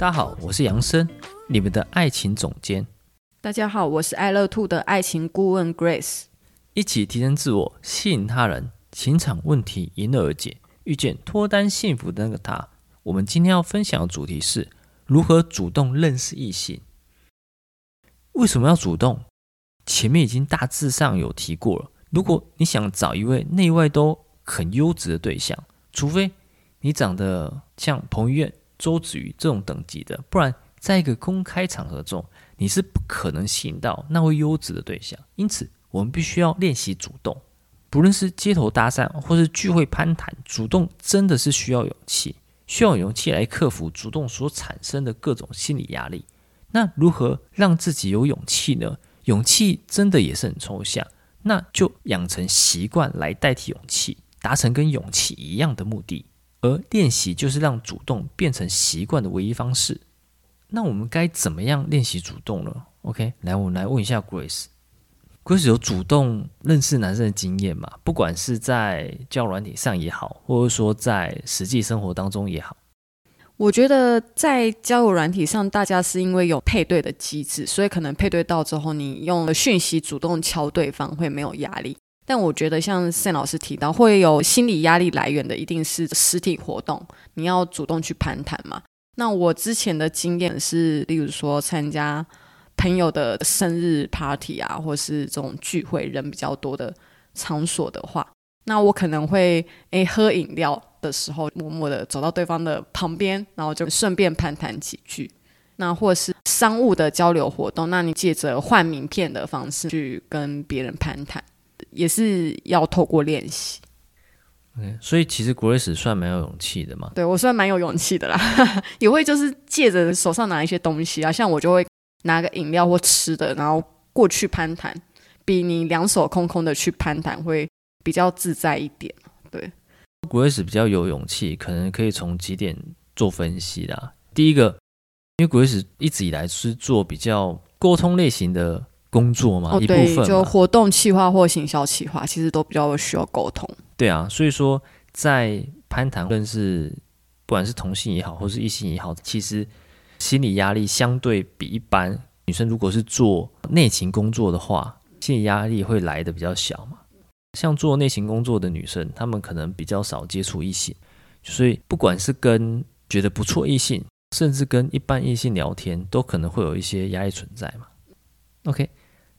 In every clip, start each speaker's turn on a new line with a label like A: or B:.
A: 大家好，我是杨生，你们的爱情总监。
B: 大家好，我是爱乐 Two 的爱情顾问 Grace。
A: 一起提升自我，吸引他人，情场问题迎刃而解，遇见脱单幸福的那个他。我们今天要分享的主题是如何主动认识异性。为什么要主动？前面已经大致上有提过了。如果你想找一位内外都很优质的对象，除非你长得像彭于晏。周子瑜这种等级的，不然在一个公开场合中，你是不可能吸引到那位优质的对象。因此，我们必须要练习主动，不论是街头搭讪或是聚会攀谈，主动真的是需要勇气，需要勇气来克服主动所产生的各种心理压力。那如何让自己有勇气呢？勇气真的也是很抽象，那就养成习惯来代替勇气，达成跟勇气一样的目的。而练习就是让主动变成习惯的唯一方式。那我们该怎么样练习主动呢？OK，来，我们来问一下 Grace。Grace 有主动认识男生的经验吗？不管是在交友软体上也好，或者说在实际生活当中也好。
B: 我觉得在交友软体上，大家是因为有配对的机制，所以可能配对到之后，你用了讯息主动敲对方会没有压力。但我觉得，像 Sam 老师提到，会有心理压力来源的，一定是实体活动，你要主动去攀谈嘛。那我之前的经验是，例如说参加朋友的生日 party 啊，或是这种聚会人比较多的场所的话，那我可能会诶喝饮料的时候，默默的走到对方的旁边，然后就顺便攀谈几句。那或是商务的交流活动，那你借着换名片的方式去跟别人攀谈。也是要透过练习
A: ，okay, 所以其实 Grace 算蛮有勇气的嘛。
B: 对，我算蛮有勇气的啦，也会就是借着手上拿一些东西啊，像我就会拿个饮料或吃的，然后过去攀谈，比你两手空空的去攀谈会比较自在一点。对
A: ，Grace 比较有勇气，可能可以从几点做分析啦。第一个，因为 Grace 一直以来是做比较沟通类型的。工作嘛，
B: 哦、
A: 一部分，
B: 就活动企划或行销企划，其实都比较需要沟通。
A: 对啊，所以说在攀谈认识，不管是同性也好，或是异性也好，其实心理压力相对比一般女生，如果是做内勤工作的话，心理压力会来的比较小嘛。像做内勤工作的女生，她们可能比较少接触异性，所以不管是跟觉得不错异性，甚至跟一般异性聊天，都可能会有一些压力存在嘛。OK。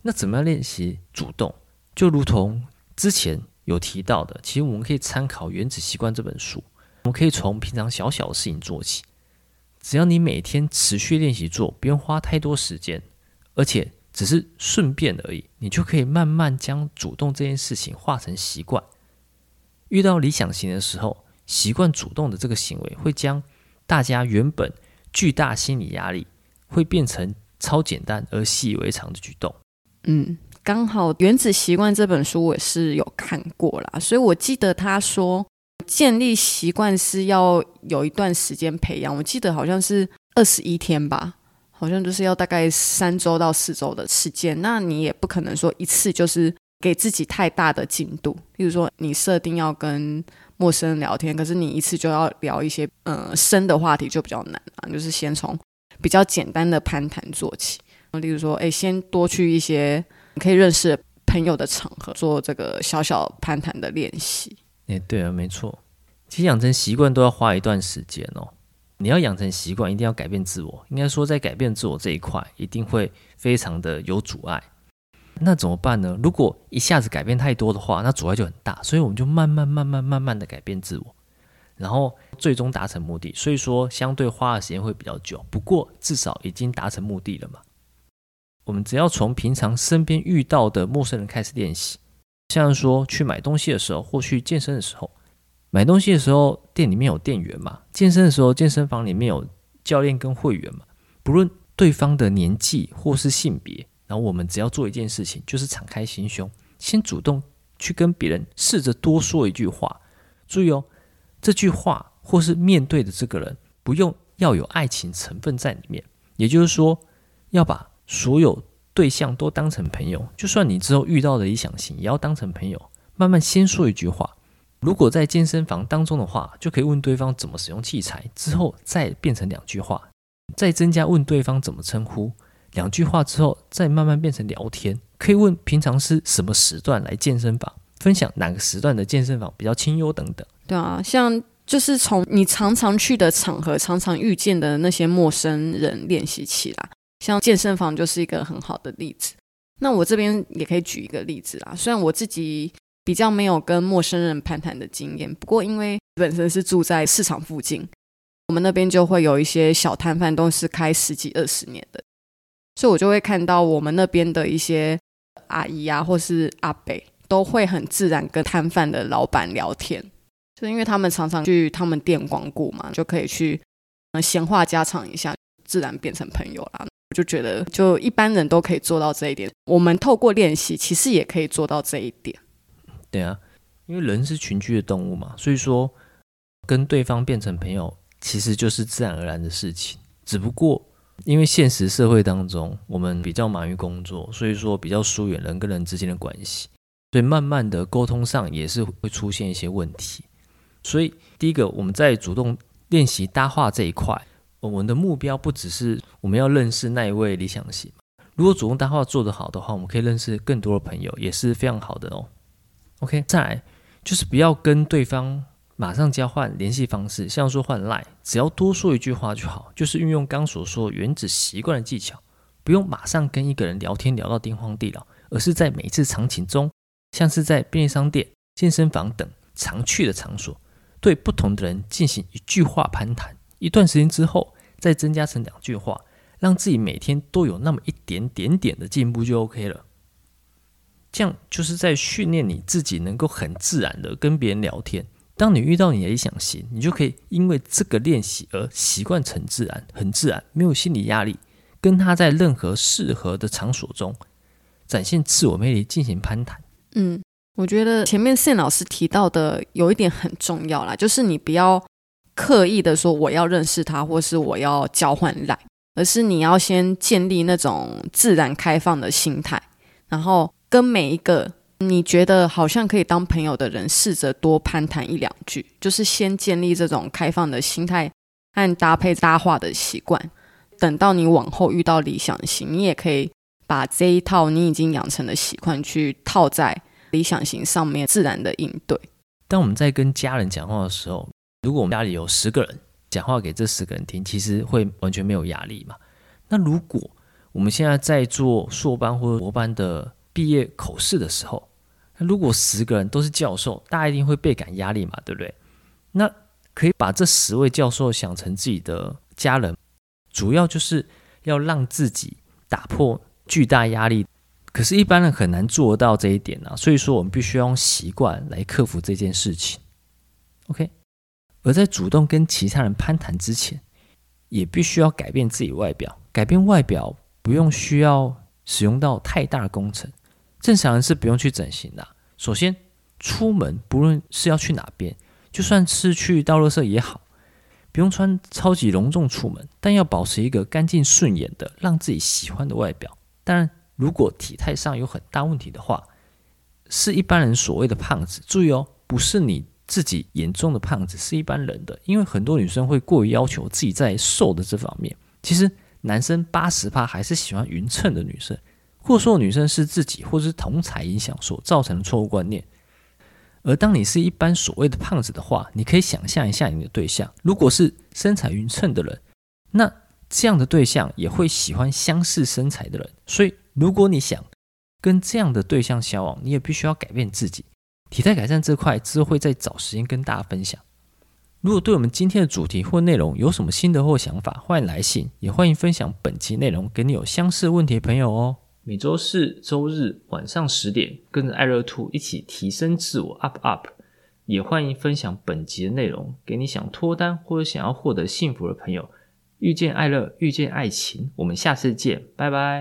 A: 那怎么样练习主动？就如同之前有提到的，其实我们可以参考《原子习惯》这本书。我们可以从平常小小的事情做起，只要你每天持续练习做，不用花太多时间，而且只是顺便而已，你就可以慢慢将主动这件事情化成习惯。遇到理想型的时候，习惯主动的这个行为，会将大家原本巨大心理压力，会变成超简单而习以为常的举动。
B: 嗯，刚好《原子习惯》这本书我也是有看过啦，所以我记得他说建立习惯是要有一段时间培养，我记得好像是二十一天吧，好像就是要大概三周到四周的时间。那你也不可能说一次就是给自己太大的进度，比如说你设定要跟陌生人聊天，可是你一次就要聊一些呃深的话题就比较难啊，就是先从比较简单的攀谈做起。例如说，哎，先多去一些可以认识朋友的场合，做这个小小攀谈的练习。
A: 哎，对啊，没错。其实养成习惯都要花一段时间哦。你要养成习惯，一定要改变自我。应该说，在改变自我这一块，一定会非常的有阻碍。那怎么办呢？如果一下子改变太多的话，那阻碍就很大。所以我们就慢慢、慢慢、慢慢的改变自我，然后最终达成目的。所以说，相对花的时间会比较久，不过至少已经达成目的了嘛。我们只要从平常身边遇到的陌生人开始练习，像说去买东西的时候，或去健身的时候，买东西的时候店里面有店员嘛，健身的时候健身房里面有教练跟会员嘛。不论对方的年纪或是性别，然后我们只要做一件事情，就是敞开心胸，先主动去跟别人试着多说一句话。注意哦，这句话或是面对的这个人，不用要有爱情成分在里面，也就是说，要把所有对象都当成朋友，就算你之后遇到的理想型，也要当成朋友。慢慢先说一句话，如果在健身房当中的话，就可以问对方怎么使用器材，之后再变成两句话，再增加问对方怎么称呼，两句话之后再慢慢变成聊天，可以问平常是什么时段来健身房，分享哪个时段的健身房比较清幽等等。
B: 对啊，像就是从你常常去的场合、常常遇见的那些陌生人练习起来，像健身房就是一个很好的例子。那我这边也可以举一个例子啦，虽然我自己。比较没有跟陌生人攀谈的经验，不过因为本身是住在市场附近，我们那边就会有一些小摊贩，都是开十几二十年的，所以我就会看到我们那边的一些阿姨啊，或是阿伯，都会很自然跟摊贩的老板聊天，就因为他们常常去他们店光顾嘛，就可以去闲话家常一下，自然变成朋友啦。我就觉得，就一般人都可以做到这一点，我们透过练习，其实也可以做到这一点。
A: 对啊，因为人是群居的动物嘛，所以说跟对方变成朋友，其实就是自然而然的事情。只不过因为现实社会当中，我们比较忙于工作，所以说比较疏远人跟人之间的关系，所以慢慢的沟通上也是会出现一些问题。所以第一个，我们在主动练习搭话这一块，我们的目标不只是我们要认识那一位理想型。如果主动搭话做得好的话，我们可以认识更多的朋友，也是非常好的哦。OK，再来就是不要跟对方马上交换联系方式，像说换 LINE，只要多说一句话就好，就是运用刚所说原子习惯的技巧，不用马上跟一个人聊天聊到天荒地老，而是在每次场景中，像是在便利商店、健身房等常去的场所，对不同的人进行一句话攀谈，一段时间之后再增加成两句话，让自己每天都有那么一点点点的进步就 OK 了。这样就是在训练你自己，能够很自然的跟别人聊天。当你遇到你的理想型，你就可以因为这个练习而习惯成自然，很自然，没有心理压力，跟他在任何适合的场所中展现自我魅力，进行攀谈。
B: 嗯，我觉得前面 Sam 老师提到的有一点很重要啦，就是你不要刻意的说我要认识他，或是我要交换来，而是你要先建立那种自然开放的心态，然后。跟每一个你觉得好像可以当朋友的人，试着多攀谈一两句，就是先建立这种开放的心态和搭配搭话的习惯。等到你往后遇到理想型，你也可以把这一套你已经养成的习惯去套在理想型上面，自然的应对。
A: 当我们在跟家人讲话的时候，如果我们家里有十个人讲话给这十个人听，其实会完全没有压力嘛。那如果我们现在在做硕班或者博班的，毕业口试的时候，那如果十个人都是教授，大家一定会倍感压力嘛，对不对？那可以把这十位教授想成自己的家人，主要就是要让自己打破巨大压力。可是，一般人很难做到这一点啊，所以说我们必须要用习惯来克服这件事情。OK，而在主动跟其他人攀谈之前，也必须要改变自己外表。改变外表不用需要使用到太大的工程。正常人是不用去整形的。首先，出门不论是要去哪边，就算是去倒垃圾也好，不用穿超级隆重出门，但要保持一个干净顺眼的、让自己喜欢的外表。当然，如果体态上有很大问题的话，是一般人所谓的胖子。注意哦，不是你自己眼中的胖子，是一般人的。因为很多女生会过于要求自己在瘦的这方面，其实男生八十趴还是喜欢匀称的女生。或者说，女生是自己或是同侪影响所造成的错误观念。而当你是一般所谓的胖子的话，你可以想象一下你的对象，如果是身材匀称的人，那这样的对象也会喜欢相似身材的人。所以，如果你想跟这样的对象交往，你也必须要改变自己。体态改善这块之后会再找时间跟大家分享。如果对我们今天的主题或内容有什么心得或想法，欢迎来信，也欢迎分享本期内容给你有相似问题的朋友哦。每周四、周日晚上十点，跟着爱乐 Two 一起提升自我，up up。也欢迎分享本集的内容给你想脱单或者想要获得幸福的朋友，遇见爱乐，遇见爱情。我们下次见，拜拜。